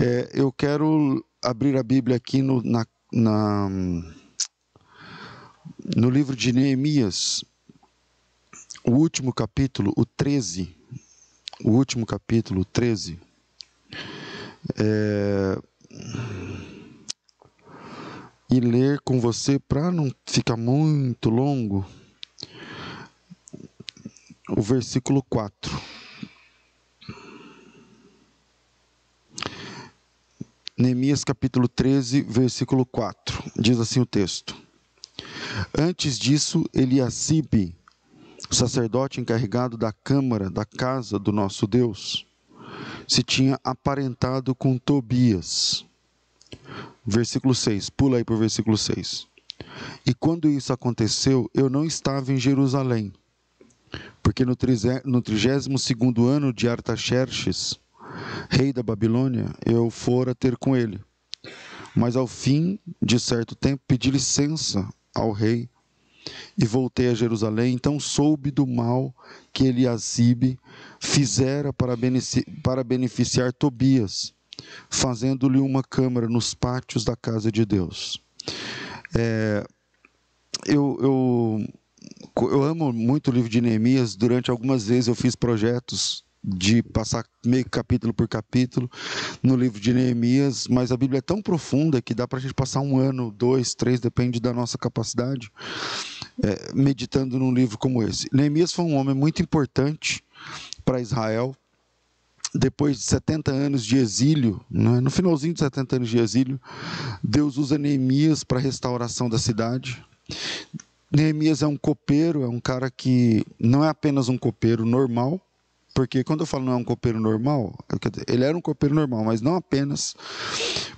É, eu quero abrir a Bíblia aqui no, na, na, no livro de Neemias, o último capítulo, o 13. O último capítulo, 13. É, e ler com você para não ficar muito longo o versículo 4. Neemias capítulo 13, versículo 4. Diz assim o texto: Antes disso, Eliasibe, sacerdote encarregado da câmara da casa do nosso Deus, se tinha aparentado com Tobias. Versículo 6, pula aí para o versículo 6. E quando isso aconteceu, eu não estava em Jerusalém, porque no, no 32 ano de Artaxerxes, rei da Babilônia, eu fora ter com ele. Mas ao fim de certo tempo pedi licença ao rei e voltei a Jerusalém. Então soube do mal que Eliasibe fizera para, beneficiar Tobias, fazendo-lhe uma câmara nos pátios da casa de Deus. É, eu, eu, eu amo muito o livro de Neemias. Durante algumas vezes eu fiz projetos de passar meio capítulo por capítulo no livro de Neemias, mas a Bíblia é tão profunda que dá para a gente passar um ano, dois, três, depende da nossa capacidade, é, meditando num livro como esse. Neemias foi um homem muito importante para Israel. Depois de 70 anos de exílio, né, no finalzinho de 70 anos de exílio, Deus usa Neemias para a restauração da cidade. Neemias é um copeiro, é um cara que não é apenas um copeiro normal, porque quando eu falo não é um copeiro normal, ele era um copeiro normal, mas não apenas.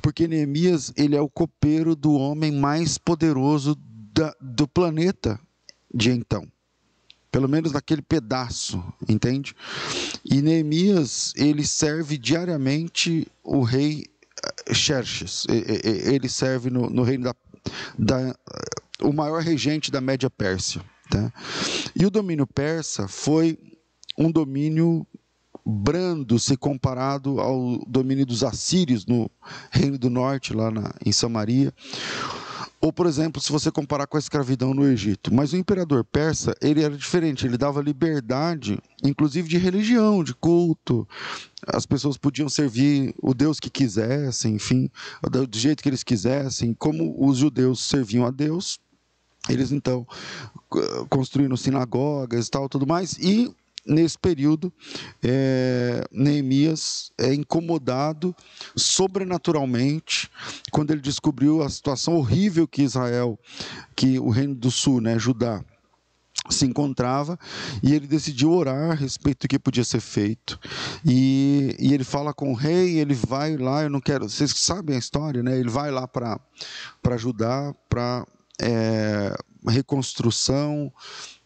Porque Neemias, ele é o copeiro do homem mais poderoso da, do planeta de então. Pelo menos naquele pedaço, entende? E Neemias, ele serve diariamente o rei eh, Xerxes. Ele serve no, no reino da, da o maior regente da Média Pérsia. Tá? E o domínio persa foi um domínio brando se comparado ao domínio dos assírios no Reino do Norte, lá na, em Samaria. Ou, por exemplo, se você comparar com a escravidão no Egito. Mas o imperador persa, ele era diferente, ele dava liberdade, inclusive de religião, de culto. As pessoas podiam servir o Deus que quisessem, enfim, do jeito que eles quisessem, como os judeus serviam a Deus. Eles então construíram sinagogas e tal, tudo mais, e nesse período, é, Neemias é incomodado sobrenaturalmente quando ele descobriu a situação horrível que Israel, que o reino do sul, né, Judá, se encontrava e ele decidiu orar a respeito do que podia ser feito. E, e ele fala com o rei ele vai lá eu não quero vocês sabem a história né ele vai lá para ajudar para é, reconstrução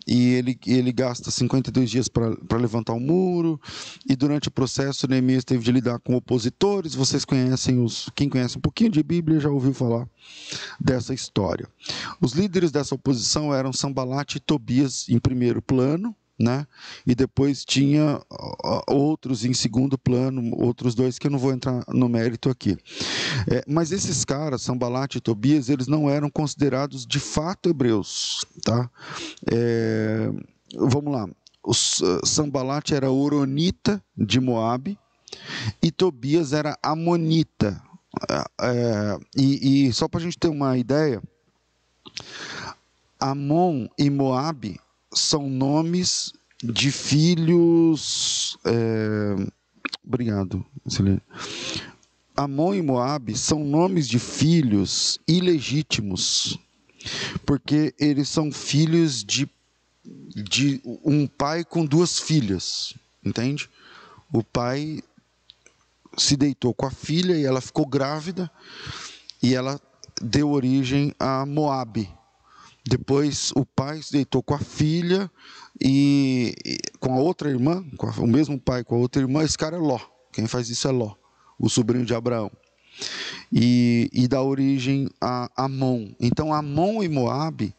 e ele, ele gasta 52 dias para levantar o um muro, e durante o processo Neemias teve de lidar com opositores, vocês conhecem os, quem conhece um pouquinho de Bíblia já ouviu falar dessa história. Os líderes dessa oposição eram Sambalat e Tobias em primeiro plano, né? E depois tinha outros em segundo plano, outros dois que eu não vou entrar no mérito aqui. É, mas esses caras, Sambalat e Tobias, eles não eram considerados de fato hebreus, tá? É, vamos lá. O Sambalat era oronita de Moabe e Tobias era amonita. É, é e, e só para a gente ter uma ideia, Amon e Moabe são nomes de filhos. É, obrigado, Silene. Amon e Moabe são nomes de filhos ilegítimos, porque eles são filhos de, de um pai com duas filhas, entende? O pai se deitou com a filha e ela ficou grávida e ela deu origem a Moabe, depois o pai se deitou com a filha e, com a outra irmã, com a, o mesmo pai com a outra irmã, esse cara é Ló. Quem faz isso é Ló, o sobrinho de Abraão. E, e dá origem a Amon. Então Amon e Moabe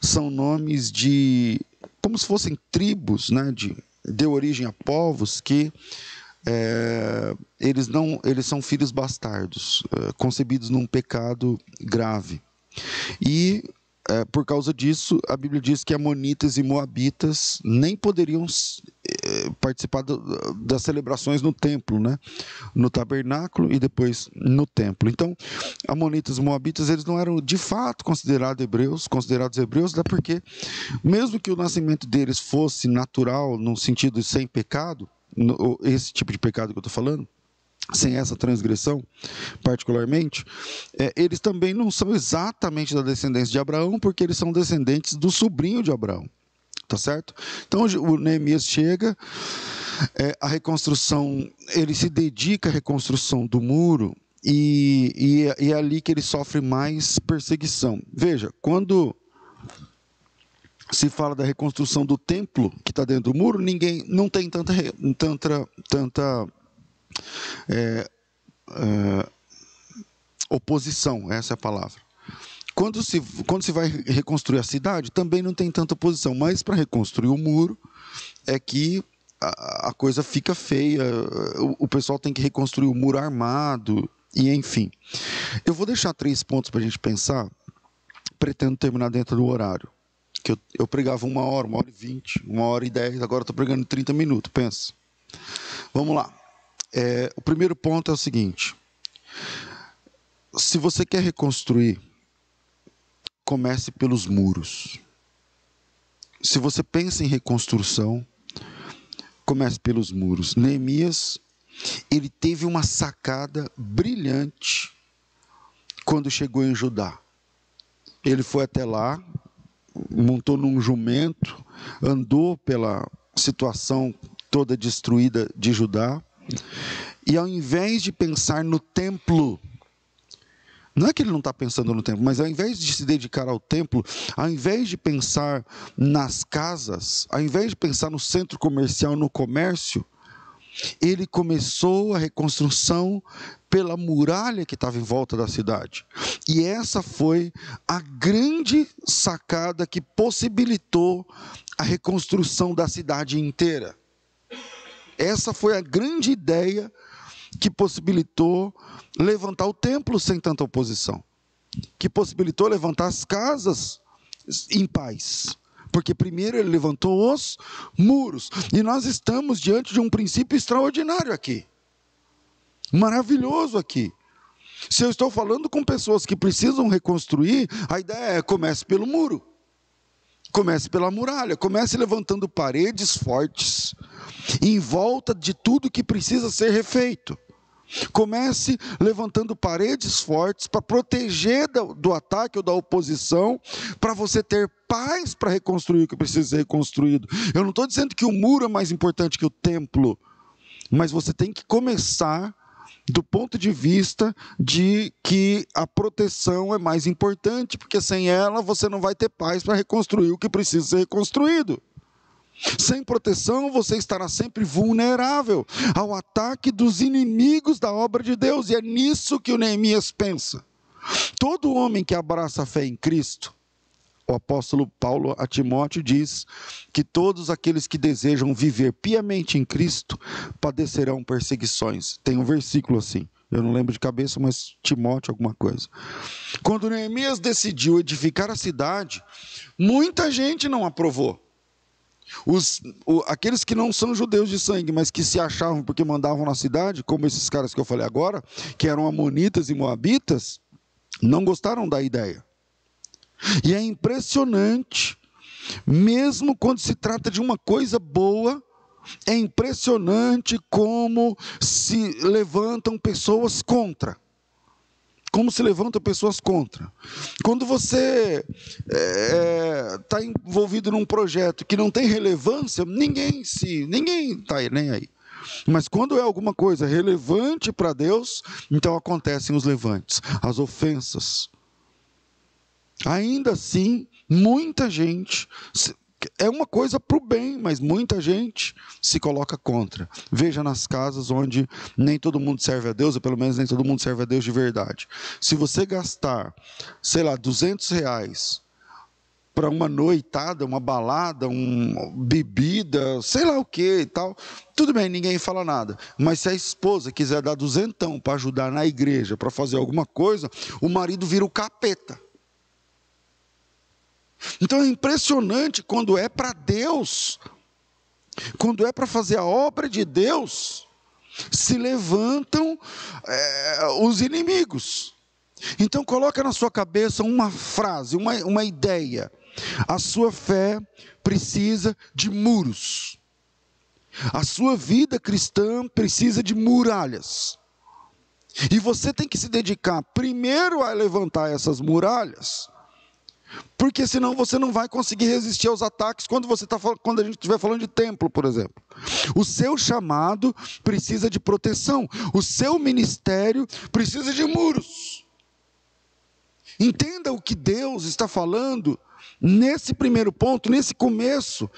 são nomes de como se fossem tribos, né, de deu origem a povos que é, eles não, eles são filhos bastardos, é, concebidos num pecado grave. E é, por causa disso, a Bíblia diz que Amonitas e Moabitas nem poderiam é, participar do, das celebrações no templo, né? no tabernáculo e depois no templo. Então, Amonitas e Moabitas eles não eram de fato considerados hebreus, considerados hebreus, até porque, mesmo que o nascimento deles fosse natural, no sentido sem pecado, no, esse tipo de pecado que eu estou falando, sem essa transgressão, particularmente, é, eles também não são exatamente da descendência de Abraão, porque eles são descendentes do sobrinho de Abraão. Tá certo? Então o Neemias chega, é, a reconstrução, ele se dedica à reconstrução do muro e, e, e é ali que ele sofre mais perseguição. Veja, quando se fala da reconstrução do templo que está dentro do muro, ninguém não tem tanta, tanta, tanta é, é, oposição, essa é a palavra. Quando se, quando se vai reconstruir a cidade, também não tem tanta oposição, mas para reconstruir o muro é que a, a coisa fica feia, o, o, pessoal tem que reconstruir o muro armado, e enfim. Eu vou deixar três pontos para a gente pensar, pretendo terminar dentro do horário. Que eu, eu pregava uma hora, uma hora e vinte, uma hora e dez, agora estou pregando 30 minutos, pensa. Vamos lá. É, o primeiro ponto é o seguinte: se você quer reconstruir, comece pelos muros. Se você pensa em reconstrução, comece pelos muros. Neemias, ele teve uma sacada brilhante quando chegou em Judá. Ele foi até lá, montou num jumento, andou pela situação toda destruída de Judá e ao invés de pensar no templo, não é que ele não está pensando no templo, mas ao invés de se dedicar ao templo, ao invés de pensar nas casas, ao invés de pensar no centro comercial, no comércio, ele começou a reconstrução pela muralha que estava em volta da cidade. E essa foi a grande sacada que possibilitou a reconstrução da cidade inteira. Essa foi a grande ideia que possibilitou levantar o templo sem tanta oposição, que possibilitou levantar as casas em paz. Porque primeiro ele levantou os muros. E nós estamos diante de um princípio extraordinário aqui. Maravilhoso aqui. Se eu estou falando com pessoas que precisam reconstruir, a ideia é comece pelo muro. Comece pela muralha, comece levantando paredes fortes em volta de tudo que precisa ser refeito. Comece levantando paredes fortes para proteger do, ataque ou da oposição, para você ter paz para reconstruir o que precisa ser reconstruído. Eu não estou dizendo que o muro é mais importante que o templo, mas você tem que começar do ponto de vista de que a proteção é mais importante, porque sem ela você não vai ter paz para reconstruir o que precisa ser reconstruído. Sem proteção, você estará sempre vulnerável ao ataque dos inimigos da obra de Deus, e é nisso que o Neemias pensa. Todo homem que abraça a fé em Cristo, o apóstolo Paulo a Timóteo diz que todos aqueles que desejam viver piamente em Cristo padecerão perseguições. Tem um versículo assim. Eu não lembro de cabeça, mas Timóteo alguma coisa. Quando Neemias decidiu edificar a cidade, muita gente não aprovou. Os, o, aqueles que não são judeus de sangue, mas que se achavam porque mandavam na cidade, como esses caras que eu falei agora, que eram amonitas e moabitas, não gostaram da ideia. E é impressionante, mesmo quando se trata de uma coisa boa, é impressionante como se levantam pessoas contra. Como se levantam pessoas contra. Quando você está é, tá envolvido num projeto que não tem relevância, ninguém se, ninguém está nem aí. Mas quando é alguma coisa relevante para Deus, então acontecem os levantes, as ofensas, Ainda assim, muita gente é uma coisa para o bem, mas muita gente se coloca contra. Veja nas casas onde nem todo mundo serve a Deus, ou pelo menos nem todo mundo serve a Deus de verdade. Se você gastar, sei lá, 200 reais para uma noitada, uma balada, uma bebida, sei lá o que e tal, tudo bem, ninguém fala nada. Mas se a esposa quiser dar duzentão para ajudar na igreja, para fazer alguma coisa, o marido vira o capeta. Então é impressionante quando é para Deus, quando é para fazer a obra de Deus, se levantam é, os inimigos. Então coloca na sua cabeça uma frase, uma, uma ideia. A sua fé precisa de muros. A sua vida cristã precisa de muralhas. E você tem que se dedicar primeiro a levantar essas muralhas, porque senão você não vai conseguir resistir aos ataques quando você tá, quando a gente estiver falando de templo, por exemplo. O seu chamado precisa de proteção, o seu ministério precisa de muros. Entenda o que Deus está falando nesse primeiro ponto, nesse começo,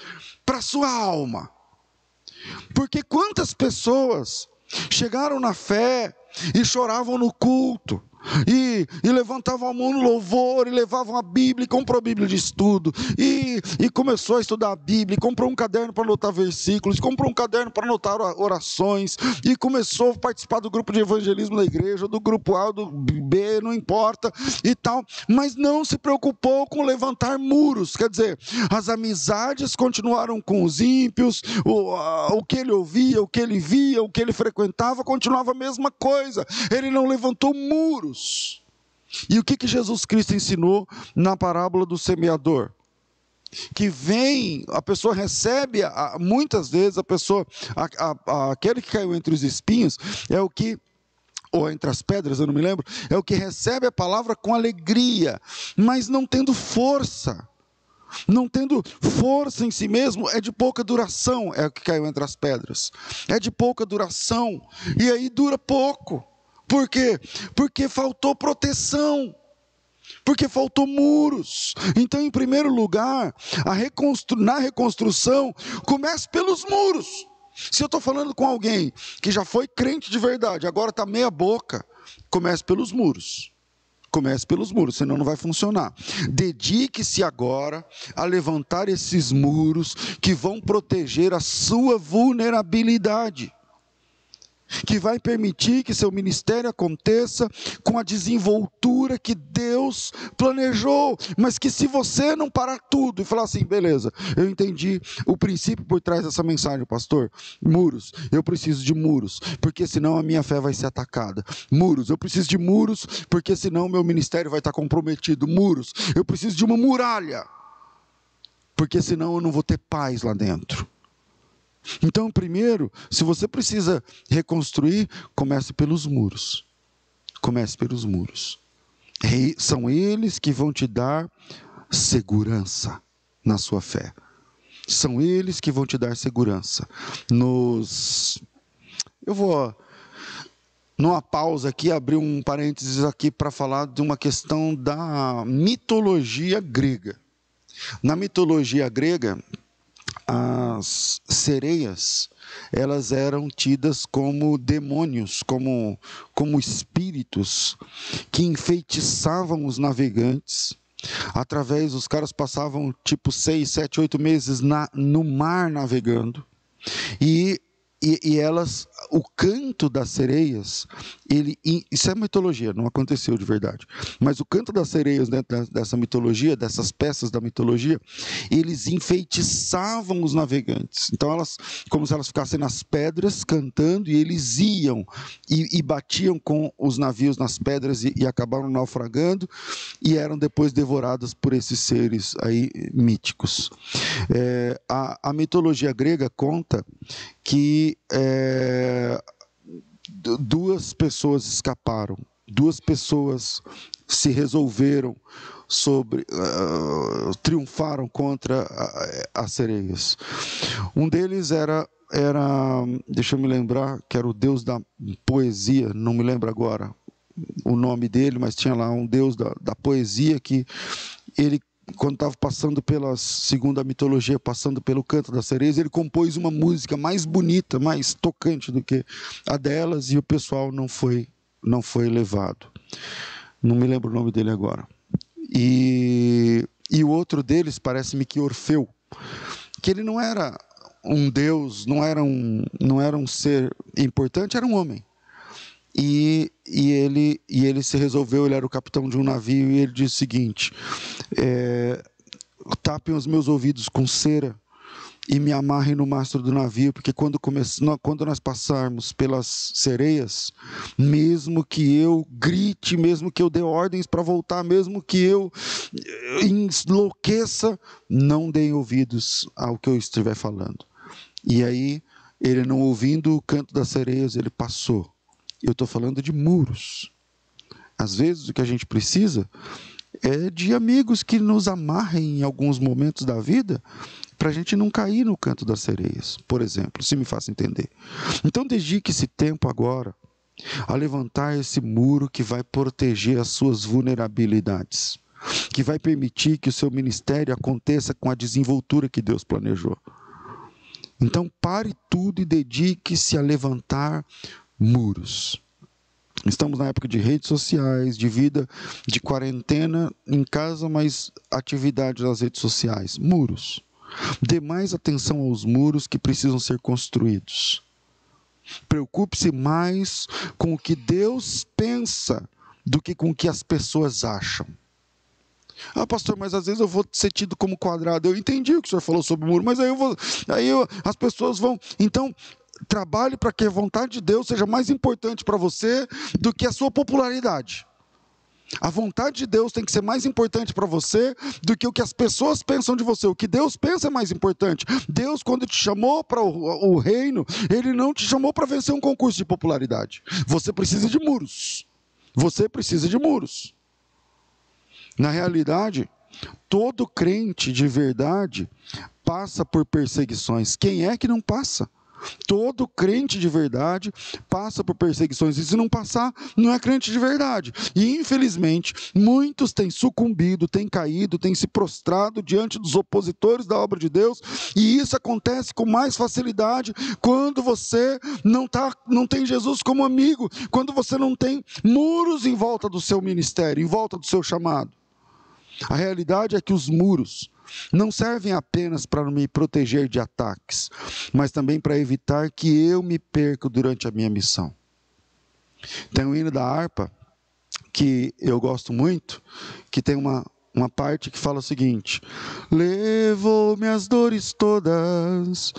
para a sua alma. Porque quantas pessoas chegaram na fé e choravam no culto, e, e, levantavam a mão no louvor, e levavam a Bíblia, e comprou a Bíblia de estudo, e, e começou a estudar a Bíblia, e comprou um caderno para anotar versículos, comprou um caderno para anotar orações, e começou a participar do grupo de evangelismo da igreja, do grupo A, do B, não importa, e tal, mas não se preocupou com levantar muros, quer dizer, as amizades continuaram com os ímpios, o, o que ele ouvia, o que ele via, o que ele frequentava, continuava a mesma coisa, ele não levantou muros, E o que, que Jesus Cristo ensinou na parábola do semeador? Que vem, a pessoa recebe, muitas vezes a pessoa, a, a, aquele que caiu entre os espinhos, é o que ou entre as pedras, eu não me lembro, é o que recebe a palavra com alegria, mas não tendo força. Não tendo força em si mesmo, é de pouca duração, é o que caiu entre as pedras. É de pouca duração, e aí dura pouco. Por quê? Porque faltou proteção. Porque faltou muros. Então, em primeiro lugar, reconstru... na reconstrução, comece pelos muros. Se eu estou falando com alguém que já foi crente de verdade, agora está meia boca, comece pelos muros. Comece pelos muros, senão não vai funcionar. Dedique-se agora a levantar esses muros que vão proteger a sua vulnerabilidade que vai permitir que seu ministério aconteça com a desenvoltura que Deus planejou, mas que se você não parar tudo e falar assim, beleza, eu entendi o princípio por trás dessa mensagem, pastor, muros, eu preciso de muros, porque senão a minha fé vai ser atacada. Muros, eu preciso de muros, porque senão meu ministério vai estar comprometido. Muros, eu preciso de uma muralha, porque senão eu não vou ter paz lá dentro. Então, primeiro, se você precisa reconstruir, comece pelos muros. Comece pelos muros. são eles que vão te dar segurança na sua fé. São eles que vão te dar segurança. Nos Eu vou numa pausa aqui abrir um parênteses aqui para falar de uma questão da mitologia grega. Na mitologia grega, as sereias elas eram tidas como demônios, como, como espíritos que enfeitiçavam os navegantes. Através, os caras passavam tipo seis, sete, oito meses na, no mar navegando. E e, elas, o canto das sereias, ele, isso é mitologia, não aconteceu de verdade. Mas o canto das sereias dentro dessa mitologia, dessas peças da mitologia, eles enfeitiçavam os navegantes. Então elas, como se elas ficassem nas pedras cantando, e eles iam e, e batiam com os navios nas pedras e, e acabaram naufragando e eram depois devoradas por esses seres aí míticos. É, a, a mitologia grega conta que é, duas pessoas escaparam, duas pessoas se resolveram sobre uh, triunfaram contra as sereias. Um deles era era, deixa eu me lembrar, que era o deus da poesia, não me lembro agora o nome dele, mas tinha lá um deus da, da poesia que ele quando estava passando pela segunda mitologia, passando pelo canto das sereias, ele compôs uma música mais bonita, mais tocante do que a delas e o pessoal não foi não foi levado. Não me lembro o nome dele agora. E e o outro deles parece-me que Orfeu, que ele não era um deus, não era um, não era um ser importante, era um homem. E, e, ele, e ele se resolveu, ele era o capitão de um navio, e ele disse o seguinte: é, tapem os meus ouvidos com cera e me amarrem no mastro do navio, porque quando, quando nós passarmos pelas sereias, mesmo que eu grite, mesmo que eu dê ordens para voltar, mesmo que eu enlouqueça, não deem ouvidos ao que eu estiver falando. E aí, ele não ouvindo o canto das sereias, ele passou. Eu estou falando de muros. Às vezes, o que a gente precisa é de amigos que nos amarrem em alguns momentos da vida para a gente não cair no canto das sereias, por exemplo, se me faça entender. Então, dedique esse tempo agora a levantar esse muro que vai proteger as suas vulnerabilidades, que vai permitir que o seu ministério aconteça com a desenvoltura que Deus planejou. Então, pare tudo e dedique-se a levantar muros. Estamos na época de redes sociais, de vida, de quarentena em casa, mas atividades nas redes sociais. Muros. Dê mais atenção aos muros que precisam ser construídos. Preocupe-se mais com o que Deus pensa do que com o que as pessoas acham. Ah, pastor, mas às vezes eu vou ser tido como quadrado. Eu entendi o que o senhor falou sobre o muro, mas aí eu vou, aí eu, as pessoas vão. Então, trabalhe para que a vontade de Deus seja mais importante para você do que a sua popularidade. A vontade de Deus tem que ser mais importante para você do que o que as pessoas pensam de você. O que Deus pensa é mais importante. Deus, quando te chamou para o, o reino, Ele não te chamou para vencer um concurso de popularidade. Você precisa de muros. Você precisa de muros. Na realidade, todo crente de verdade passa por perseguições. Quem é que não passa? Todo crente de verdade passa por perseguições, e se não passar, não é crente de verdade. E infelizmente, muitos têm sucumbido, têm caído, têm se prostrado diante dos opositores da obra de Deus, e isso acontece com mais facilidade quando você não, tá, não tem Jesus como amigo, quando você não tem muros em volta do seu ministério, em volta do seu chamado. A realidade é que os muros não servem apenas para me proteger de ataques, mas também para evitar que eu me perca durante a minha missão. Tem um hino da harpa que eu gosto muito, que tem uma, uma parte que fala o seguinte: Levou minhas dores todas,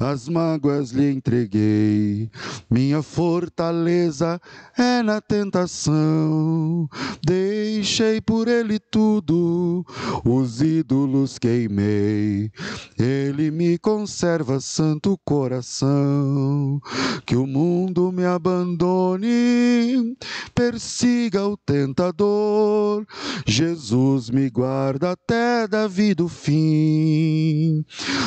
as mágoas lhe entreguei, minha fortaleza é na tentação. Deixei por ele tudo, os ídolos queimei. Ele me conserva santo coração. Que o mundo me abandone, persiga o tentador. Jesus me me guarda até da vida o fim.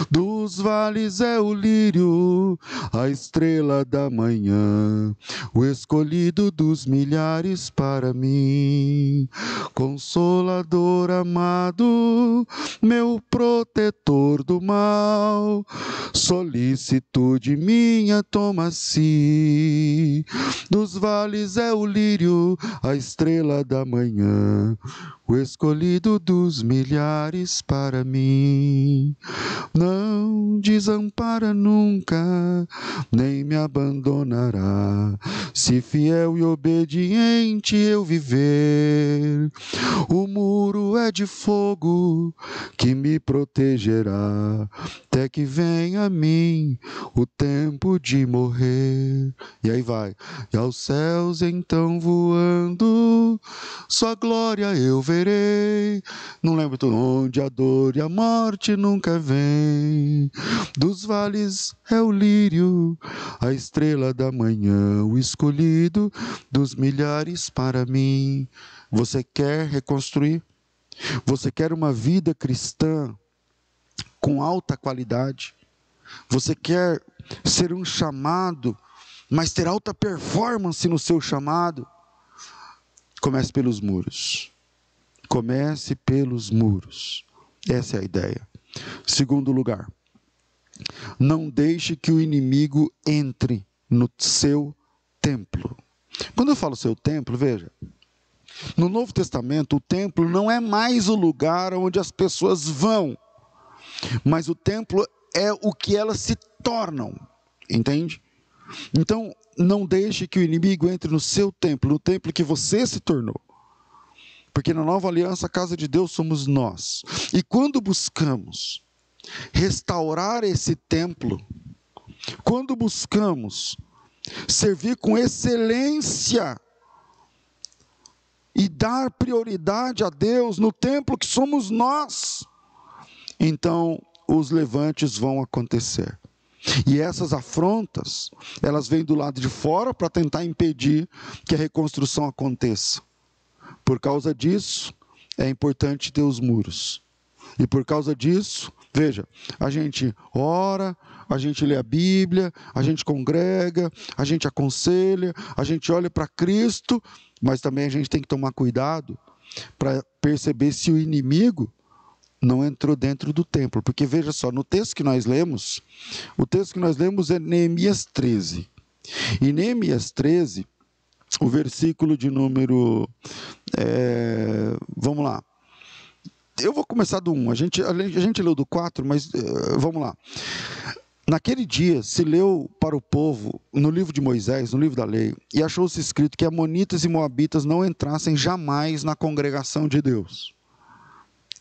Dos vales é o lírio, a estrela da manhã, o escolhido dos milhares para mim. Consolador amado, meu protetor do mal, solicitude minha toma-se. Dos vales é o lírio, a estrela da manhã, o escolhido dos milhares para mim. Não desampara nunca, nem me abandonará, se fiel e obediente eu viver. O muro é de fogo que me protegerá, até que venha a mim o tempo de morrer. E aí vai, e aos céus então voando, sua glória eu verei verei. Não lembro tudo onde a dor e a morte nunca vem. Dos vales é o lírio, a estrela da manhã, o escolhido dos milhares para mim. Você quer reconstruir? Você quer uma vida cristã com alta qualidade? Você quer ser um chamado, mas ter alta performance no seu chamado? Comece pelos muros. Comece pelos muros. Essa é a ideia. Segundo lugar, não deixe que o inimigo entre no seu templo. Quando eu falo seu templo, veja, No Novo Testamento, o templo não é mais o lugar onde as pessoas vão, mas o templo é o que elas se tornam, entende? Então, não deixe que o inimigo entre no seu templo, no templo que você se tornou. Porque na nova aliança, a casa de Deus somos nós. E quando buscamos restaurar esse templo, quando buscamos servir com excelência e dar prioridade a Deus no templo que somos nós, então os levantes vão acontecer. E essas afrontas, elas vêm do lado de fora para tentar impedir que a reconstrução aconteça. Por causa disso, é importante ter os muros. E por causa disso, veja, a gente ora, a gente lê a Bíblia, a gente congrega, a gente aconselha, a gente olha para Cristo, mas também a gente tem que tomar cuidado para perceber se o inimigo não entrou dentro do templo. Porque veja só, no texto que nós lemos, o texto que nós lemos é Neemias 13. E Neemias 13, o versículo de número. É, vamos lá. Eu vou começar do 1. A gente, a gente leu do 4, mas uh, vamos lá. Naquele dia se leu para o povo, no livro de Moisés, no livro da lei, e achou-se escrito que Amonitas e Moabitas não entrassem jamais na congregação de Deus.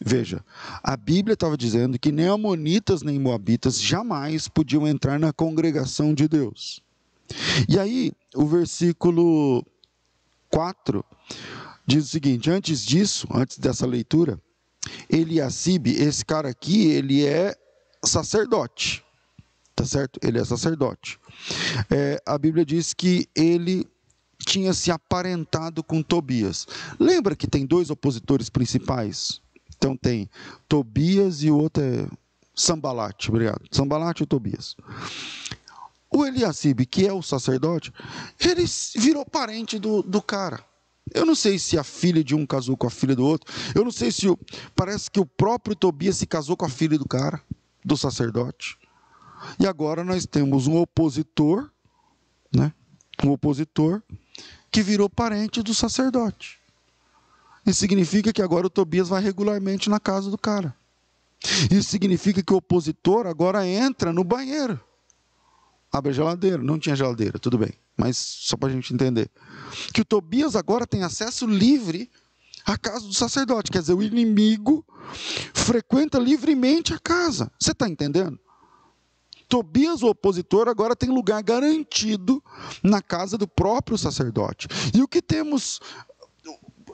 Veja, a Bíblia estava dizendo que nem Amonitas nem Moabitas jamais podiam entrar na congregação de Deus. E aí, o versículo 4 diz o seguinte: antes disso, antes dessa leitura, Eliacibe, esse cara aqui, ele é sacerdote, tá certo? Ele é sacerdote. É, a Bíblia diz que ele tinha se aparentado com Tobias. Lembra que tem dois opositores principais? Então tem Tobias e o outro é Sambalate, obrigado. Sambalate e Tobias. O Eliacibe, que é o sacerdote, ele virou parente do, do cara. Eu não sei se a filha de um casou com a filha do outro. Eu não sei se. O, parece que o próprio Tobias se casou com a filha do cara, do sacerdote. E agora nós temos um opositor, né? Um opositor que virou parente do sacerdote. Isso significa que agora o Tobias vai regularmente na casa do cara. Isso significa que o opositor agora entra no banheiro abre a geladeira. Não tinha geladeira, tudo bem, mas só para a gente entender. Que o Tobias agora tem acesso livre à casa do sacerdote, quer dizer, o inimigo frequenta livremente a casa. Você está entendendo? Tobias, o opositor, agora tem lugar garantido na casa do próprio sacerdote. E o que temos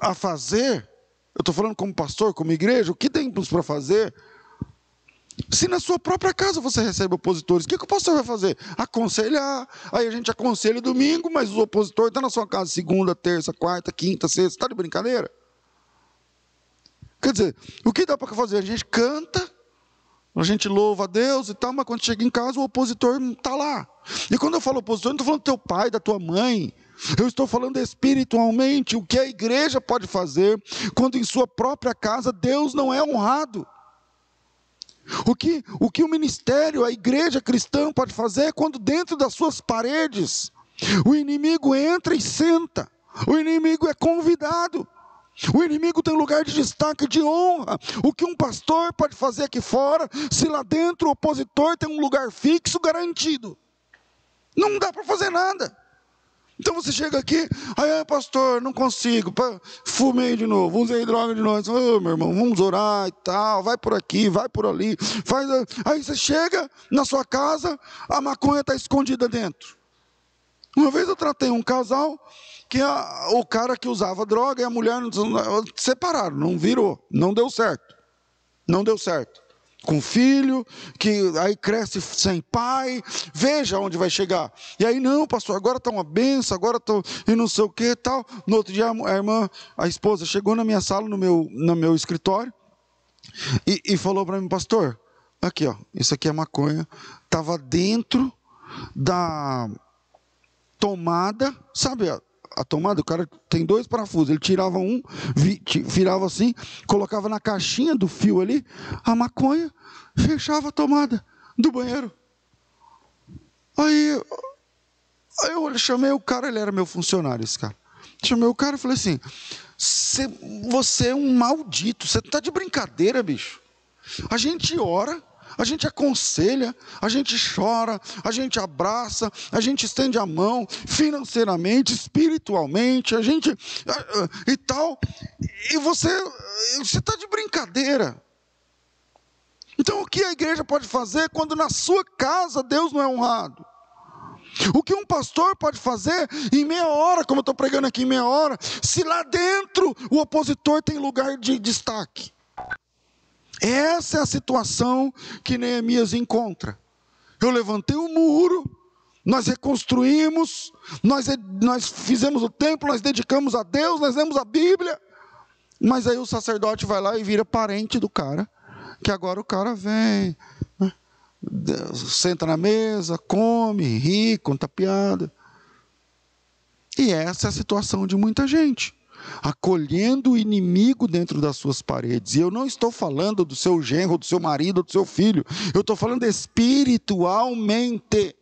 a fazer? Eu estou falando como pastor, como igreja, o que temos para fazer se na sua própria casa você recebe opositores, o que, que o pastor vai fazer? Aconselhar. Aí a gente aconselha domingo, mas o opositor está na sua casa segunda, terça, quarta, quinta, sexta. Está de brincadeira? Quer dizer, o que dá para fazer? A gente canta, a gente louva a Deus e tal, mas quando chega em casa o opositor está lá. E quando eu falo opositor, não estou falando do teu pai, da tua mãe. Eu estou falando espiritualmente o que a igreja pode fazer quando em sua própria casa Deus não é honrado. O que, o que o ministério, a igreja cristã pode fazer é quando dentro das suas paredes o inimigo entra e senta, o inimigo é convidado. O inimigo tem lugar de destaque, de honra. O que um pastor pode fazer aqui fora, se lá dentro o opositor tem um lugar fixo garantido? Não dá para fazer nada. Então você chega aqui, aí, pastor, não consigo, fumei de novo, usei droga de novo. Oh, meu irmão, vamos orar e tal, vai por aqui, vai por ali. Faz... Aí você chega na sua casa, a maconha está escondida dentro. Uma vez eu tratei um casal que a, o cara que usava droga e a mulher separaram, não virou, não deu certo. Não deu certo com filho, que aí cresce sem pai, veja onde vai chegar. E aí, não, pastor, agora está uma benção, agora estou e não sei o que tal. No outro dia, a irmã, a esposa, chegou na minha sala, no meu, no meu escritório, e, e falou para mim, pastor, aqui, ó, isso aqui é maconha, estava dentro da tomada, sabe, a tomada, o cara tem dois parafusos, ele tirava um, virava assim, colocava na caixinha do fio ali, a maconha, fechava a tomada do banheiro. Aí, aí eu chamei o cara, ele era meu funcionário, esse cara. Chamei o cara e falei assim: você é um maldito, você está de brincadeira, bicho. A gente ora, a gente aconselha, a gente chora, a gente abraça, a gente estende a mão financeiramente, espiritualmente, a gente e tal. E você você está de brincadeira. Então o que a igreja pode fazer quando na sua casa Deus não é honrado? O que um pastor pode fazer em meia hora, como eu estou pregando aqui em meia hora, se lá dentro o opositor tem lugar de destaque? Essa é a situação que Neemias encontra. Eu levantei o muro, nós reconstruímos, nós, nós fizemos o templo, nós dedicamos a Deus, nós lemos a Bíblia, mas aí o sacerdote vai lá e vira parente do cara, que agora o cara vem, senta na mesa, come, ri, conta piada. E essa é a situação de muita gente, acolhendo o inimigo dentro das suas paredes. E eu não estou falando do seu genro, do seu marido, do seu filho, eu estou falando espiritualmente.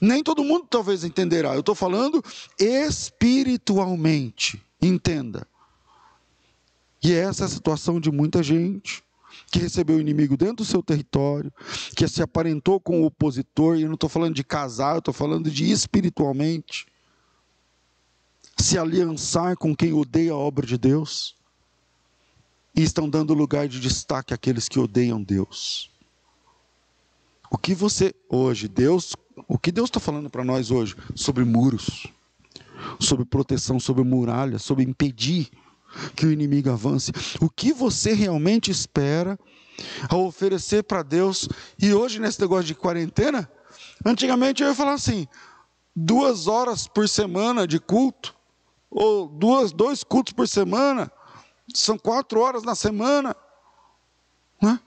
Nem todo mundo talvez entenderá, eu estou falando espiritualmente. Entenda. E essa é a situação de muita gente que recebeu o inimigo dentro do seu território, que se aparentou com o opositor, e eu não estou falando de casar, eu estou falando de espiritualmente se aliançar com quem odeia a obra de Deus e estão dando lugar de destaque àqueles que odeiam Deus. O que você hoje, Deus, o que Deus está falando para nós hoje sobre muros, sobre proteção, sobre muralhas, sobre impedir que o inimigo avance. O que você realmente espera ao oferecer para Deus? E hoje, nesse negócio de quarentena, antigamente eu ia falar assim: duas horas por semana de culto, ou duas, dois cultos por semana, são quatro horas na semana, né?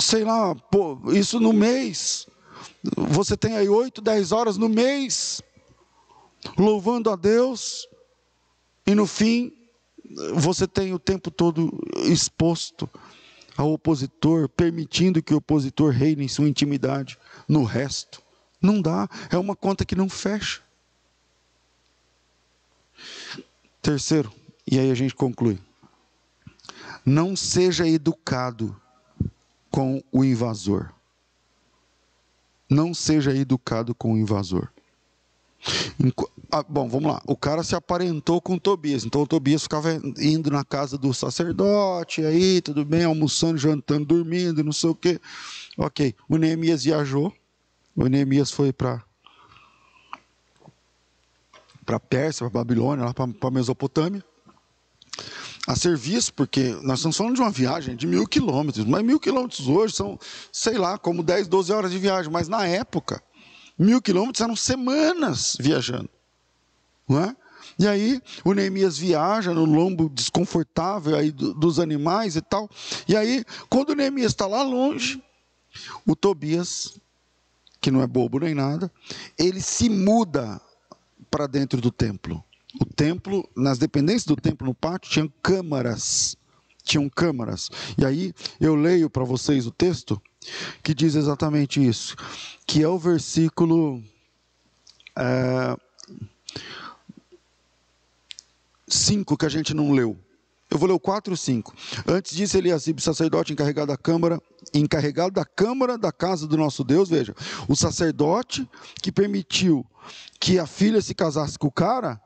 sei lá, pô, isso no mês. Você tem aí oito, dez horas no mês, louvando a Deus, e no fim você tem o tempo todo exposto ao opositor, permitindo que o opositor reine em sua intimidade. No resto, não dá, é uma conta que não fecha. Terceiro, e aí a gente conclui: não seja educado com o invasor. Não seja educado com o invasor. Ah, bom, vamos lá. O cara se aparentou com Tobias. Então o Tobias ficava indo na casa do sacerdote, aí, tudo bem, almoçando, jantando, dormindo, não sei o quê. Ok. O Neemias viajou. O Neemias foi para para Pérsia, para Babilônia, lá para a Mesopotâmia, a serviço, porque nós estamos falando de uma viagem de mil quilômetros, mas mil quilômetros hoje são, sei lá, como 10, 12 horas de viagem, mas na época Mil quilômetros eram semanas viajando. Não é? E aí o Neemias viaja no lombo desconfortável aí dos animais e tal. E aí, quando o Neemias está lá longe, o Tobias, que não é bobo nem nada, ele se muda para dentro do templo. O templo, nas dependências do templo no pátio, tinham câmaras. Tinham câmaras. E aí eu leio para vocês o texto que diz exatamente isso, que é o versículo 5 é, que a gente não leu. Eu vou ler o 4 e o 5. Antes disso, Eliasib, sacerdote encarregado da câmara, encarregado da câmara da casa do nosso Deus, veja, o sacerdote que permitiu que a filha se casasse com o cara,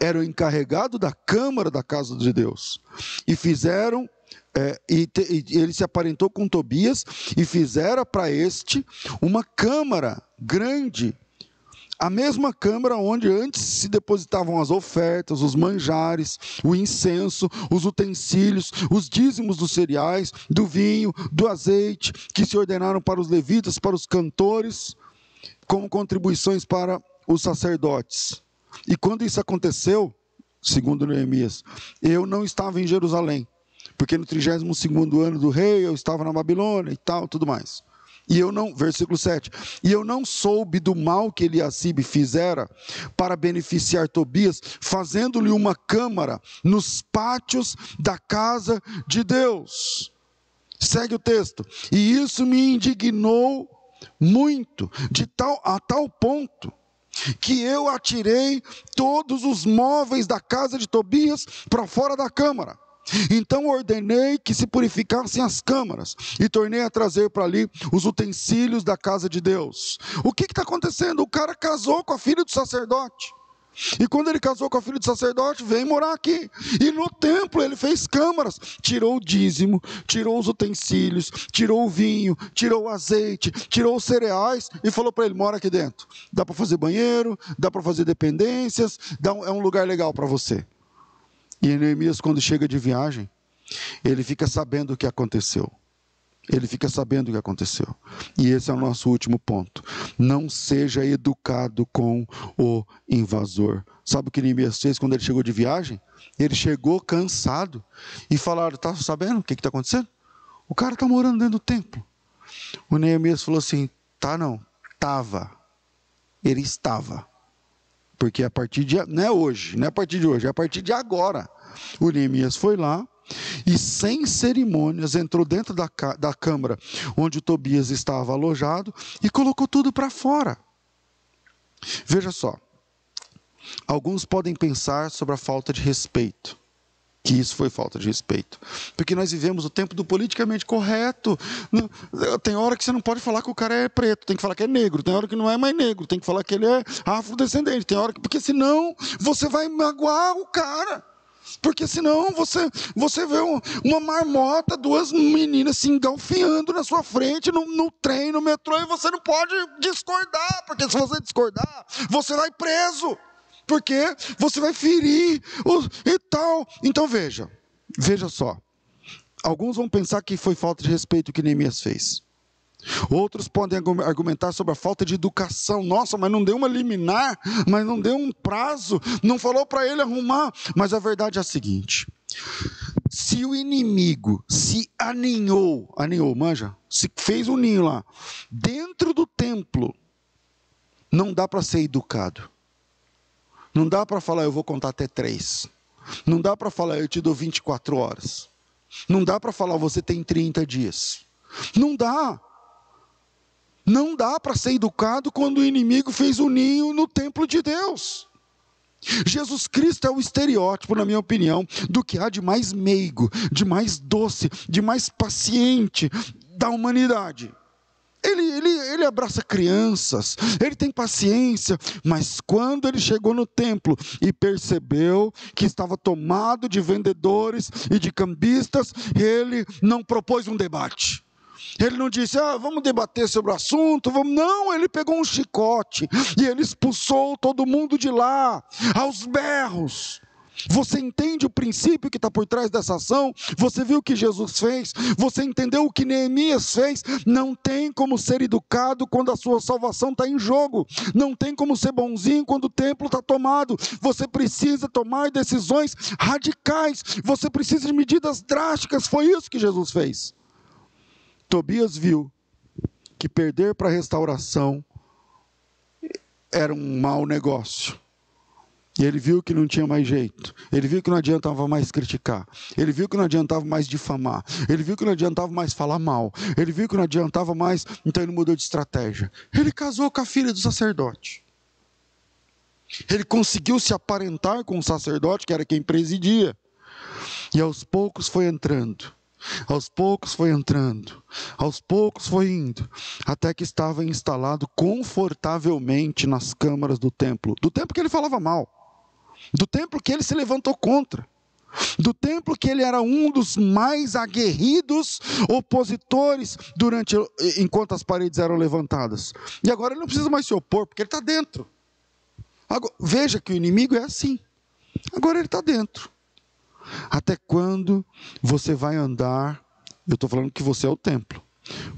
era o encarregado da câmara da casa de Deus. E fizeram é, e, te, e, ele se aparentou com Tobias e fizera para este uma câmara grande, a mesma câmara onde antes se depositavam as ofertas, os manjares, o incenso, os utensílios, os dízimos dos cereais, do vinho, do azeite, que se ordenaram para os levitas, para os cantores, como contribuições para os sacerdotes. E quando isso aconteceu, segundo Neemias, eu não estava em Jerusalém porque no 32 ano do rei eu estava na Babilônia e tal, tudo mais. E eu não, versículo 7, e eu não soube do mal que Eliacibe fizera para beneficiar Tobias, fazendo-lhe uma câmara nos pátios da casa de Deus. Segue o texto. E isso me indignou muito, de tal a tal ponto que eu atirei todos os móveis da casa de Tobias para fora da câmara. Então ordenei que se purificassem as câmaras e tornei a trazer para ali os utensílios da casa de Deus. O que está acontecendo? O cara casou com a filha do sacerdote. E quando ele casou com a filha do sacerdote, vem morar aqui. E no templo ele fez câmaras, tirou o dízimo, tirou os utensílios, tirou o vinho, tirou o azeite, tirou os cereais e falou para ele: mora aqui dentro. Dá para fazer banheiro, dá para fazer dependências, um, é um lugar legal para você. E Neemias, quando chega de viagem, ele fica sabendo o que aconteceu. Ele fica sabendo o que aconteceu. E esse é o nosso último ponto. Não seja educado com o invasor. Sabe o que Neemias fez quando ele chegou de viagem? Ele chegou cansado e falaram: Está sabendo o que está acontecendo? O cara está morando dentro do templo. O Neemias falou assim: Tá, não. Tava. Ele estava. Porque a partir de. Não é hoje, não é a partir de hoje, é a partir de agora. O Neemias foi lá e, sem cerimônias, entrou dentro da, da câmara onde o Tobias estava alojado e colocou tudo para fora. Veja só. Alguns podem pensar sobre a falta de respeito que isso foi falta de respeito. Porque nós vivemos o tempo do politicamente correto. Tem hora que você não pode falar que o cara é preto, tem que falar que é negro. Tem hora que não é mais negro, tem que falar que ele é afrodescendente. Tem hora que. Porque senão você vai magoar o cara. Porque senão você, você vê um, uma marmota, duas meninas se engalfinhando na sua frente no, no trem, no metrô, e você não pode discordar, porque se você discordar, você vai preso porque você vai ferir e tal. Então veja, veja só. Alguns vão pensar que foi falta de respeito que Neemias fez. Outros podem argumentar sobre a falta de educação. Nossa, mas não deu uma liminar, mas não deu um prazo, não falou para ele arrumar. Mas a verdade é a seguinte: se o inimigo se aninhou, aninhou, manja, se fez um ninho lá, dentro do templo, não dá para ser educado. Não dá para falar, eu vou contar até três. Não dá para falar, eu te dou 24 horas. Não dá para falar, você tem 30 dias. Não dá. Não dá para ser educado quando o inimigo fez o ninho no templo de Deus. Jesus Cristo é o estereótipo, na minha opinião, do que há de mais meigo, de mais doce, de mais paciente da humanidade. Ele, ele, ele abraça crianças, ele tem paciência, mas quando ele chegou no templo e percebeu que estava tomado de vendedores e de cambistas, ele não propôs um debate. Ele não disse, ah, vamos debater sobre o assunto, vamos. Não, ele pegou um chicote e ele expulsou todo mundo de lá, aos berros. Você entende o princípio que está por trás dessa ação? Você viu o que Jesus fez? Você entendeu o que Neemias fez? Não tem como ser educado quando a sua salvação está em jogo. Não tem como ser bonzinho quando o templo está tomado. Você precisa tomar decisões radicais. Você precisa de medidas drásticas. Foi isso que Jesus fez. Tobias viu que perder para a restauração era um mau negócio e ele viu que não tinha mais jeito. Ele viu que não adiantava mais criticar. Ele viu que não adiantava mais difamar. Ele viu que não adiantava mais falar mal. Ele viu que não adiantava mais, então ele mudou de estratégia. Ele casou com a filha do sacerdote. Ele conseguiu se aparentar com o sacerdote, que era quem presidia. E aos poucos foi entrando. Aos poucos foi entrando, aos poucos foi indo, até que estava instalado confortavelmente nas câmaras do templo, do templo que ele falava mal do templo que ele se levantou contra, do templo que ele era um dos mais aguerridos opositores durante enquanto as paredes eram levantadas. E agora ele não precisa mais se opor, porque ele está dentro. Agora, veja que o inimigo é assim. Agora ele está dentro. Até quando você vai andar? Eu estou falando que você é o templo,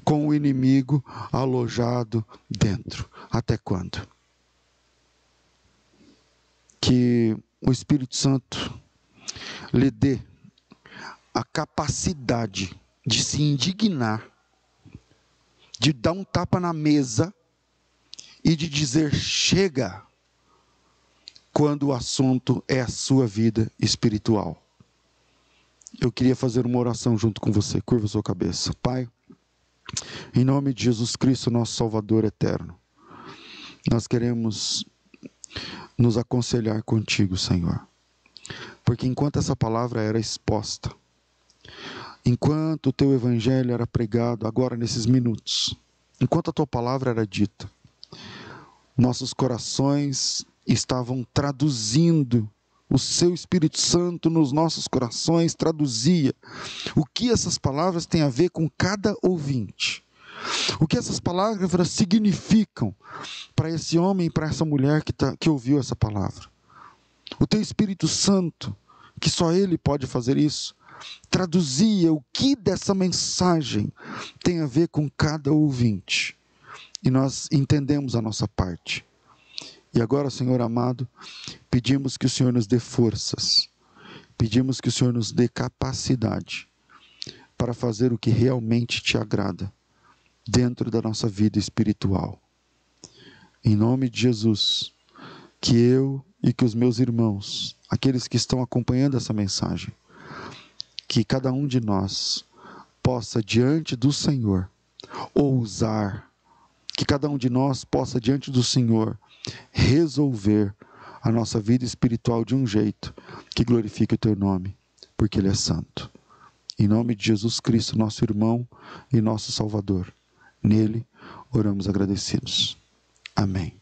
com o inimigo alojado dentro. Até quando? que o Espírito Santo lhe dê a capacidade de se indignar, de dar um tapa na mesa e de dizer chega quando o assunto é a sua vida espiritual. Eu queria fazer uma oração junto com você. Curva sua cabeça. Pai, em nome de Jesus Cristo, nosso Salvador eterno, nós queremos nos aconselhar contigo, Senhor. Porque enquanto essa palavra era exposta, enquanto o teu evangelho era pregado, agora nesses minutos, enquanto a tua palavra era dita, nossos corações estavam traduzindo o seu Espírito Santo nos nossos corações traduzia o que essas palavras têm a ver com cada ouvinte. O que essas palavras significam para esse homem e para essa mulher que, tá, que ouviu essa palavra. O teu Espírito Santo, que só Ele pode fazer isso, traduzia o que dessa mensagem tem a ver com cada ouvinte. E nós entendemos a nossa parte. E agora, Senhor amado, pedimos que o Senhor nos dê forças, pedimos que o Senhor nos dê capacidade para fazer o que realmente te agrada dentro da nossa vida espiritual. Em nome de Jesus, que eu e que os meus irmãos, aqueles que estão acompanhando essa mensagem, que cada um de nós possa diante do Senhor ousar, que cada um de nós possa diante do Senhor resolver a nossa vida espiritual de um jeito que glorifique o teu nome, porque ele é santo. Em nome de Jesus Cristo, nosso irmão e nosso Salvador. Nele oramos agradecidos. Amém.